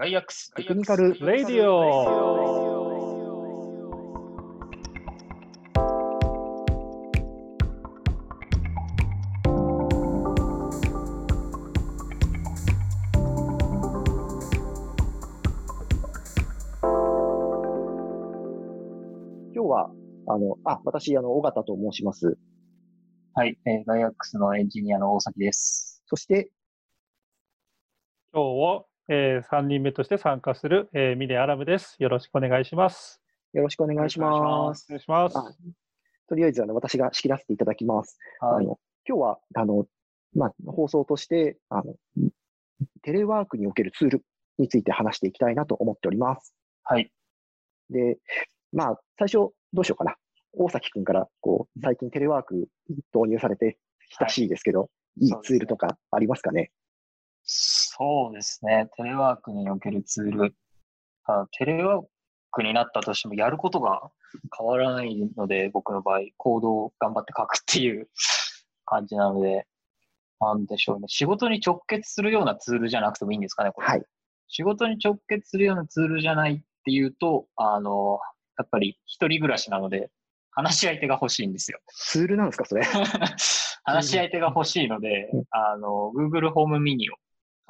ガイアックステクニカルレイディオ今日は、あの、あ、私、あの、尾形と申します。はい、えーガイアックスのエンジニアの大崎です。そして、今日を、えー、3人目として参加する、えー、ミネアラムです。よろしくお願いします。よろしくお願いします。お願いします。あとりあえず、あの、私が仕切らせていただきます。はい。あの、今日は、あの、まあ、放送として、あの、テレワークにおけるツールについて話していきたいなと思っております。はい。で、まあ、最初、どうしようかな。大崎くんから、こう、最近テレワーク導入されて親しいですけど、い、いそうですねツールとかありますかね？そうですね。テレワークにおけるツール。あテレワークになったとしても、やることが変わらないので、僕の場合、コードを頑張って書くっていう感じなので、なんでしょうね。仕事に直結するようなツールじゃなくてもいいんですかね、これ。はい。仕事に直結するようなツールじゃないっていうと、あの、やっぱり一人暮らしなので、話し相手が欲しいんですよ。ツールなんですか、それ？話し相手が欲しいのでうん、あの、Google ホームミニを、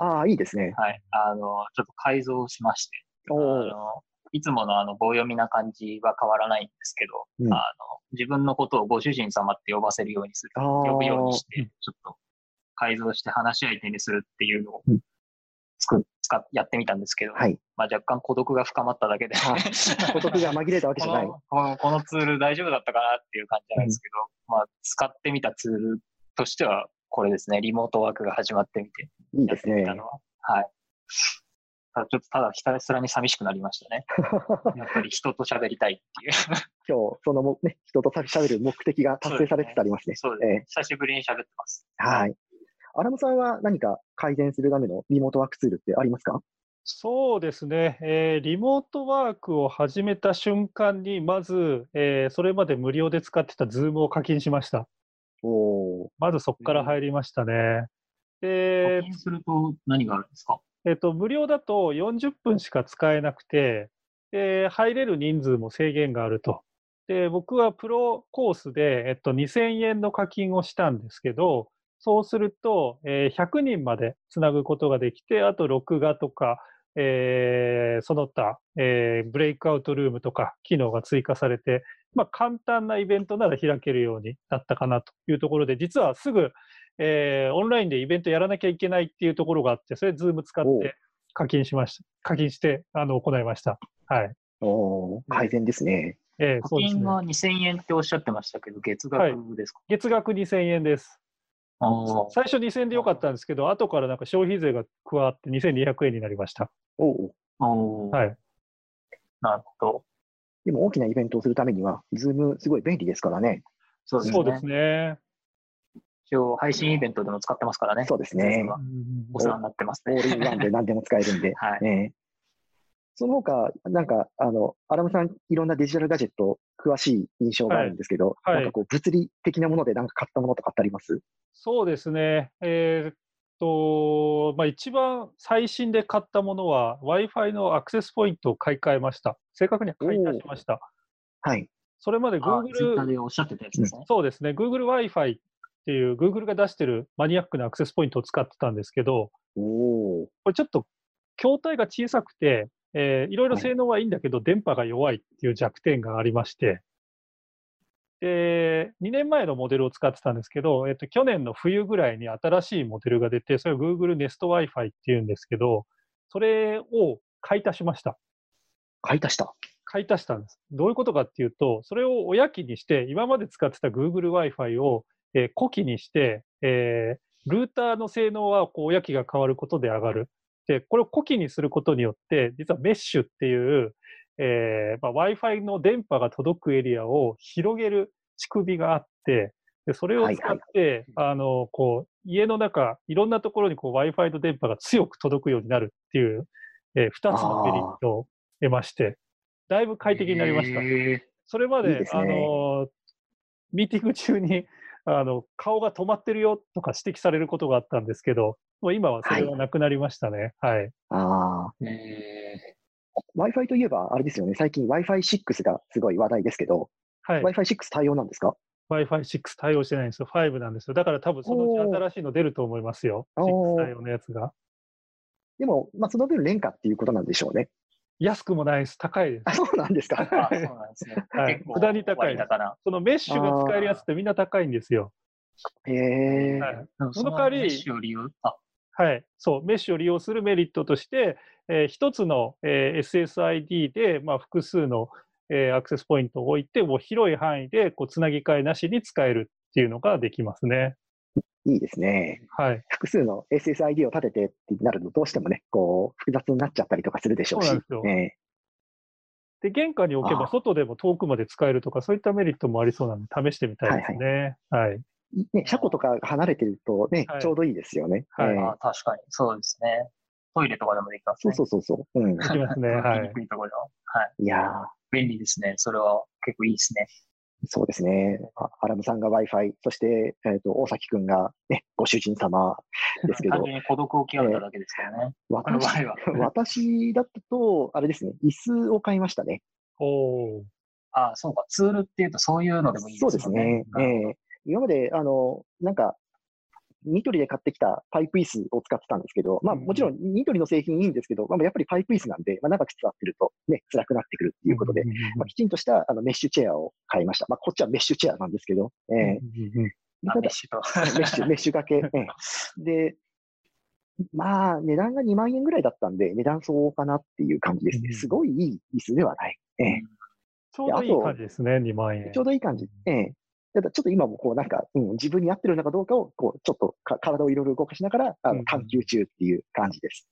ああ、いいですね。はい、あの、ちょっと改造しまして、あの、いつものあの、棒読みな感じは変わらないんですけど、うん。あの、自分のことをご主人様って呼ばせるようにする、呼ぶようにして、ちょっと改造して話し相手にするっていうのをうん。作っ、使っ、やってみたんですけど、はい。まあ若干孤独が深まっただけで、あ孤独が紛れたわけじゃない。このこのこのツール大丈夫だったかなっていう感じなんですけど、まあ、使ってみたツールとしては、これですね、リモートワークが始まってみて、いいですねやってみた。のは。はい。ただちょっとただひたすらに寂しくなりましたね。やっぱり人と喋りたいっていう。今日、そのも、ね、人と喋る目的が達成されつつありますね。そうですね。え久しぶりに喋ってます。えはい。アラムさんは何か改善するためのリモートワークツールってありますか？そうですね、えーリモートワークを始めた瞬間に、まず、えーそれまで無料で使ってた Zoom を課金しました。まずそこから入りましたね。課で、金すると何があるんですか？えっと、無料だと40分しか使えなくて、で、入れる人数も制限があると。で、僕はプロコースで、えっと、2000円の課金をしたんですけど、そうすると、えー100人までつなぐことができて、あと録画とか、えーその他、えーブレイクアウトルームとか機能が追加されて、まあ、簡単なイベントなら開けるようになったかなというところで、実はすぐ、えーオンラインでイベントやらなきゃいけないっていうところがあって、それ、ズーム使って課金しました。課金して、あの、行いました。はい。おー改善ですね。えー課。金は2000円っておっしゃってましたけど、月額ですか、月額2000円です。最初2000円でよかったんですけど、後からなんか消費税が加わって2200円になりました。おーおーはい。なるほど。でも大きなイベントをするためには、 Zoomすごい便利ですからね。そうですね。そうですね。一応配信イベントでも使ってますからね。そうですねお世話になってますね。オールインワンで何でも使えるんで。はいねその他、なんか、あの、アラムさん、いろんなデジタルガジェット詳しい印象があるんですけど、はいはいなんかこう、物理的なものでなんか買ったものとかってあります？そうですね。えーっと、まあ、一番最新で買ったものは、Wi-Fi のアクセスポイントを買い替えました。正確には買い足しました。はい。それまであ、ツイッター Google、でおっしゃってたやつですね。そうですね、Google Wi-Fi っていう Google が出してるマニアックなアクセスポイントを使ってたんですけど、おー。これちょっと筐体が小さくて、えーいろいろ性能はいいんだけど、電波が弱いっていう弱点がありまして、で、2年前のモデルを使ってたんですけど、えっと、去年の冬ぐらいに新しいモデルが出て、それを Google Nest Wi-Fi っていうんですけど、それを買い足しました。買い足した？買い足したんです。どういうことかっていうと、それを親機にして、今まで使ってた Google Wi-Fi を、えー子機にして、えールーターの性能はこう親機が変わることで上がる。で、これを子機にすることによって、実はメッシュっていう、えーまあ、Wi-Fi の電波が届くエリアを広げる仕組みがあって、でそれを使って、家の中、いろんなところにこう Wi-Fi の電波が強く届くようになるっていう、えー二つのメリットを得まして、だいぶ快適になりました。へそれまで、いいですねあの、ミーティング中に、あの、顔が止まってるよとか指摘されることがあったんですけど、もう今はそれはなくなりましたね。はい。ああ、え Wi-Fi といえば、あれですよね、最近 Wi-Fi6 がすごい話題ですけど、はい。Wi-Fi6 対応なんですか？Wi-Fi6 対応してないんですよ。5なんですよ。だから多分そのうち新しいの出ると思いますよ。おー6対応のやつが。でも、まあ、その分、廉価っていうことなんでしょうね。安くもないです。高いです。あ、そうなんですか。ー、あ、そうなんですね。はい無駄に高い割高な。そのメッシュが使えるやつってみんな高いんですよ。へえ、はい。その代わりメッシュを利用、あ、はい、そう、メッシュを利用するメリットとして、えー一つの、えー SSID で、まあ、複数の、えーアクセスポイントを置いて、もう広い範囲でこうつなぎ替えなしに使えるっていうのができますね。いいですね。はい、複数の SSID を立ててってなると、どうしてもね、こう、複雑になっちゃったりとかするでしょうし。そうなんですよえで、玄関に置けば外でも遠くまで使えるとか、そういったメリットもありそうなので、試してみたいですね。はい、えね、車庫とか離れてるとね、はいちょうどいいですよね。はいええあ確かに、そうですね。トイレとかでもできますね。そうそうそうそう。うん。できますね。はい行きに。くいところ。はい。いやー、便利ですね。それは結構いいですね。そうですね。あアラムさんが Wi-Fi、そして、えっ、と、大崎くんがね、ご主人様ですけど、単純に孤独を極めただけですからね。この場私合は。私だと、あれですね、椅子を買いましたね。おーあそうか。ツールっていうとそういうのでもいいそうですすねね。。ええ今まで、あの、なんか、ニトリで買ってきたパイプ椅子を使ってたんですけど、まあうんもちろんニトリの製品いいんですけど、まあやっぱりパイプ椅子なんで、まあ長く座ってるとね、辛くなってくるっていうことで、まあ、きちんとしたあのメッシュチェアを買いました。まあこっちはメッシュチェアなんですけど、ええうんうんうんあただメッシュと。メッシュ、メッシュ掛け。ええで、まあ、値段が2万円ぐらいだったんで、値段相応かなっていう感じですね。うんすごいいい椅子ではない。ええちょうどいい感じですね、2万円。ちょうどいい感じ。ええただちょっと今もこうなんか、うん、自分に合ってるのかどうかを、こう、ちょっとか体をいろいろ動かしながら、あうんの探求中っていう感じです。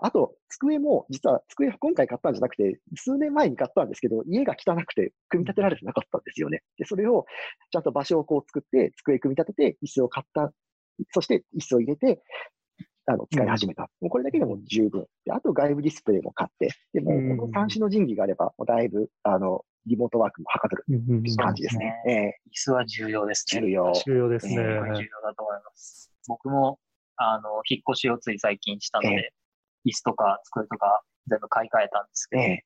あと、机も、実は机今回買ったんじゃなくて、数年前に買ったんですけど、家が汚くて組み立てられてなかったんですよね。で、それをちゃんと場所をこう作って、机組み立てて、椅子を買った。そして椅子を入れて、あの、使い始めた。もうこれだけでも十分。で、あと外部ディスプレイも買って、でもうんこの端子の人技があれば、もうだいぶ、あの、リモートワークもはかどるうんうんうん感じですね。ええ椅子は重要ですね。重要重要ですね。ええこれ重要だと思います。僕も、あの、引っ越しをつい最近したのえで、椅子とか机とか全部買い替えたんですけど、やええ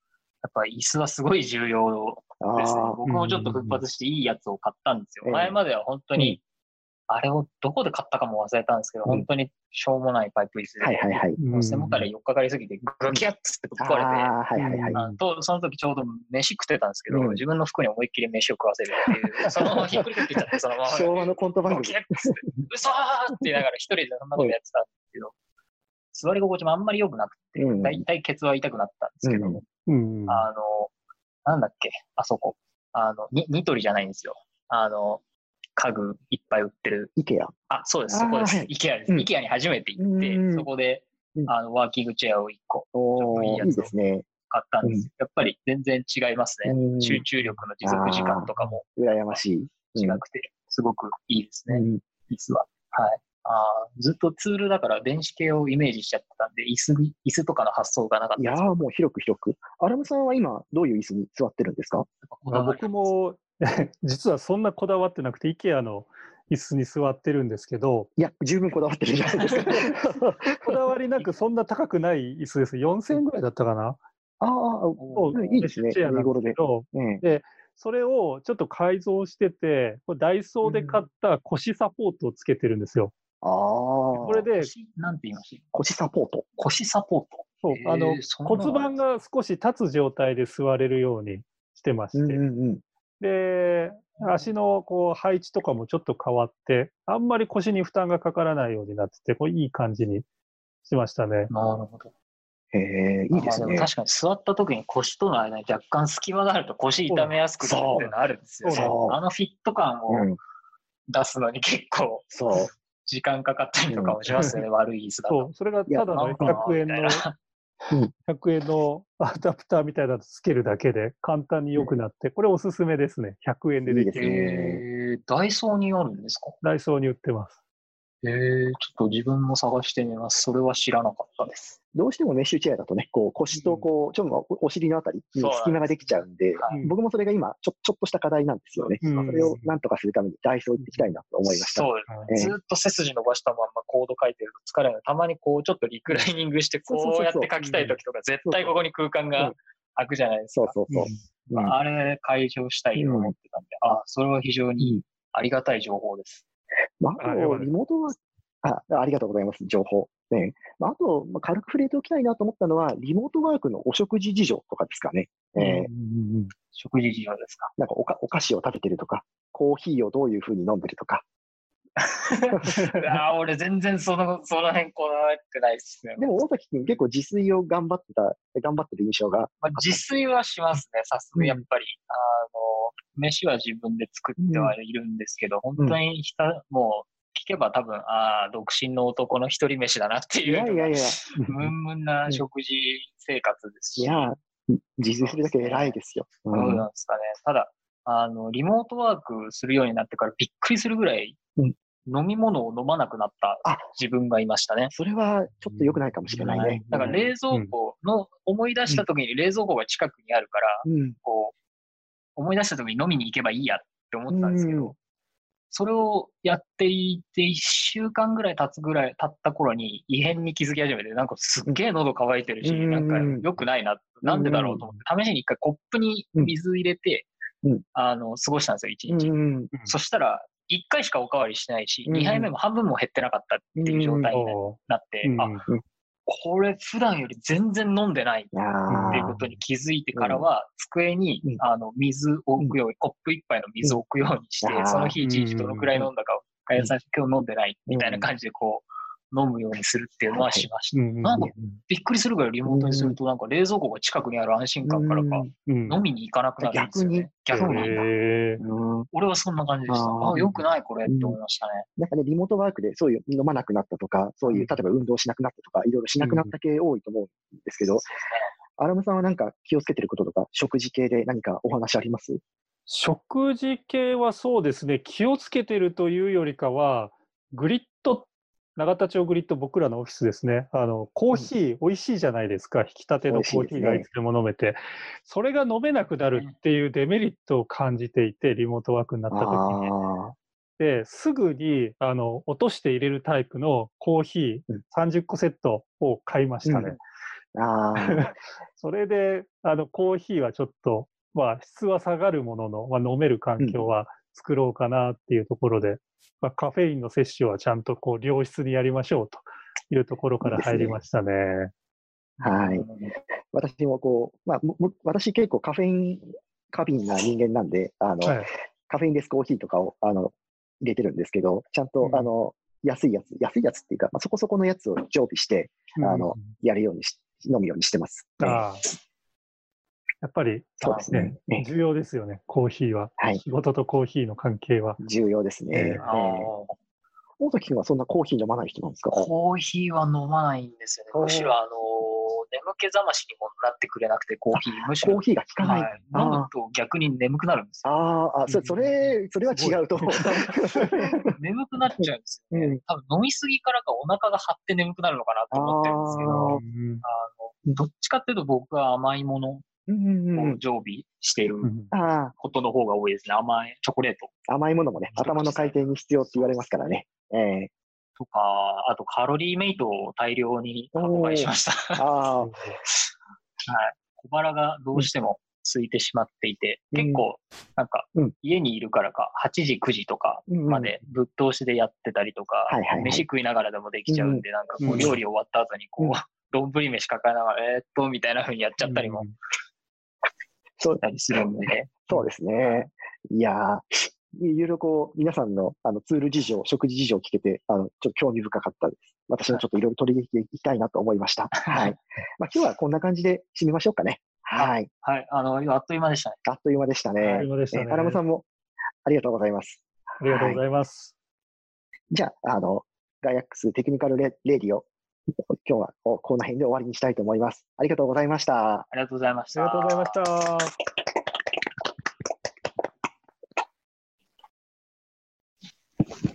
っぱり椅子はすごい重要あですねあ。僕もちょっと奮発していいやつを買ったんですよ。ええ前までは本当に、あれをどこで買ったかも忘れたんですけど、うん。本当にしょうもないパイプ椅子で、はいはいはい。背もたれ4日かかりすぎてグキャッつってぶっ壊れて、ああ、はいはいはい。とその時ちょうど飯食ってたんですけど、うん。自分の服に思いっきり飯を食わせるっていう、そのままひっくり返っていっちゃって、そのまま。昭和のコント番組。ゴキ。ッつって嘘ーって言いながら一人でそんなことやってたんですけど、座り心地もあんまり良くなくて、うん。だいたいケツは痛くなったんですけど、うんうんあの、なんだっけ、あそこ、あの、にニトリじゃないんですよ。あの、家具いっぱい売ってる。イケア。あ、そうです、そこです。はいイケアです。うんイケアに初めて行って、うんそこでう、んあの、ワーキングチェアを1個おー、いいやつをいいですね。買ったんですよ。やっぱり全然違いますね。うん集中力の持続時間とかも羨ましい。違くて、すごくいいですね。うん椅子は。はい。あーずっとツールだから電子系をイメージしちゃってたんで、椅子に、椅子とかの発想がなかったですいやー、もう広く広く。アラムさんは今、どういう椅子に座ってるんですか僕も 実はそんなこだわってなくて IKEA の椅子に座ってるんですけどいや、十分こだわってるじゃないですか。こだわりなくそんな高くない椅子です4000円ぐらいだったかなああ、いいですね。見頃で。ですけどええそれをちょっと改造しててこれダイソーで買った腰サポートをつけてるんですよ。ああ、これで腰なんて言いました腰サポート？腰サポート。そうあの骨盤が少し立つ状態で座れるようにしてまして、うんうんうん。で足のこう配置とかもちょっと変わってあんまり腰に負担がかからないようになっててこれいい感じにしましたね。なるほど。へえ、いいですね。確かに座った時に腰との間に若干隙間があると腰痛めやすくなるっていうのあるんですよね。そうあのフィット感をうん、出すのに結構そう。時間かかったりとかもしますよね、悪い椅子だと。そうそれがただのなんか100円の100円のアダプターみたいなのつけるだけで簡単に良くなって、これおすすめですね。100円でできる。えー、ダイソーにあるんですか？ダイソーに売ってます。えー、ちょっと自分も探してみます。それは知らなかったです。どうしてもメッシュチェアだとね、こう腰とこう、ちょっとお尻のあたりに隙間ができちゃうんで、はい僕もそれが今ちょ、ちょっとした課題なんですよね。うんそれをなんとかするためにダイソー行ってきたいなと思いました。そうです。ええずっと背筋伸ばしたまんまコード書いてると疲れるたまにこうちょっとリクライニングしてこうやって書きたい時とか絶対ここに空間うがん空くじゃないですか。そうそうそう。うんあれ解消したいと思ってたんで、あ、それは非常にありがたい情報です。まあ、あと、リモートは、あありがとうございます、情報。ねまあ、あと、まあ、軽く触れておきたいなと思ったのは、リモートワークのお食事事情とかですかね。えーうん食事事情ですか？なんかおかお菓子を食べてるとか、コーヒーをどういうふうに飲んでるとか。あー俺全然その、その辺こだわってないですね。でも、大崎君結構自炊を頑張ってた、頑張ってる印象が。まあ、自炊はしますね、さすがやっぱり。あの、飯は自分で作ってはいるんですけど、本当にひた、もう、聞けば多分、ああ、独身の男の一人飯だなっていいうのが、やいやいや、ムンムンな食事生活ですし、いや、自炊するだけ偉いですよ。うどうんなんですかね。ただ、あの、リモートワークするようになってからびっくりするぐらい、うん飲み物を飲まなくなったあ自分がいましたね。それはちょっと良くないかもしれないね。だから冷蔵庫の、思い出した時に冷蔵庫が近くにあるから、うん。こう、思い出した時に飲みに行けばいいやって思ってたんですけど、うん。それをやっていて、1週間ぐらい経つぐらい経った頃に異変に気づき始めて、なんかすっげえ喉乾いてるし、うん。なんか良くないな、なんでだろうと思って、試しに一回コップに水入れて、うん。あの、過ごしたんですよ、一う日。ん。そしたら、1回しかおかわりしてないし、うん。2杯目も半分も減ってなかったっていう状態におなって、ーあ、これ普段より全然飲んでないあっていうことに気づいてからは、机にうんあの水を置くように、コップ一杯の水を置くようにしてその日一日どのくらい飲んだかを、開発さん今日飲んでないみたいな感じでこう、飲むようにするっていうのはしました。なんかびっくりするぐらいリモートにすると、なんか冷蔵庫が近くにある安心感からか、飲みに行かなくなるんですよね。逆に？俺はそんな感じでした。あよくないこれって思いましたね。なんかね、リモートワークでそういう飲まなくなったとか、そういう、例えば運動しなくなったとか、いろいろしなくなった系多いと思うんですけど、アラムさんはなんか気をつけてることとか、食事系で何かお話あります？食事系はそうですね、気をつけてるというよりかは、グリッド、永田町グリッド、僕らのオフィスですね、あのコーヒー、美味しいじゃないですか、引き立てのコーヒーがいつでも飲めて、それが飲めなくなるっていうデメリットを感じていて、リモートワークになった時に。あですぐにあの落として入れるタイプのコーヒーうん。30個セットを買いましたね。あ、ああ、それであのコーヒーはちょっと、まあ、質は下がるものの、まあ、飲める環境は作ろうかなっていうところで、まあ、カフェインの摂取はちゃんとこう良質にやりましょうというところから入りましたね。はい。私もこう、まあ、私結構カフェイン過敏な人間なんで、あの、はいカフェインレスコーヒーとかを、あの、入れてるんですけど、ちゃんと、うんあの、安いやつ、安いやつっていうか、まあ、そこそこのやつを常備して、あのやるようにし、飲むようにしてます。うんああやっぱりそうですね。ね重要ですよね、コーヒーは。はい。仕事とコーヒーの関係は。重要ですね。えー大崎君はそんなコーヒー飲まない人なんですか？コーヒーは飲まないんですよね。むしろ、あのー眠気覚ましにもなってくれなくて、コーヒー。むしろコー、ヒーが効かない。飲むと逆に眠くなるんですよ。あーあ、そそれ、それは違うと思う。眠くなっちゃうんですよね。うん多分飲みすぎからかお腹が張って眠くなるのかなと思ってるんですけど、あのどっちかっていうと僕は甘いものを常備していることの方が多いですね。甘いチョコレート。あ、甘いものもね、頭の回転に必要って言われますからね。ええ。とか、あとカロリーメイトを大量に箱買いしました。ああ、小腹がどうしても空いてしまっていて、うん。結構、なんかうん、家にいるからか、8時、9時とかまでぶっ通しでやってたりとかはいはいはい、飯食いながらでもできちゃうんで、なんかこうんう、料理終わった後にこうん。う、丼飯抱えながら、えーっと、みたいな風にやっちゃったりもそうしたりするんでね。そうですね。いやーいろいろこう、皆さんのあのツール事情、食事事情を聞けて、あの、ちょっと興味深かったです。私もちょっといろいろ取り入れていきたいなと思いました。はい。まあ今日はこんな感じで締めましょうかね。はい。はい、あの、あっという間でしたね。あっという間でしたね。あっという間でしたねえアラムさんもありがとうございます。ありがとうございます。じゃあ、あの、ガイアックステクニカルレレディオ、今日はこの辺で終わりにしたいと思います。ありがとうございました。ありがとうございました。ありがとうございました。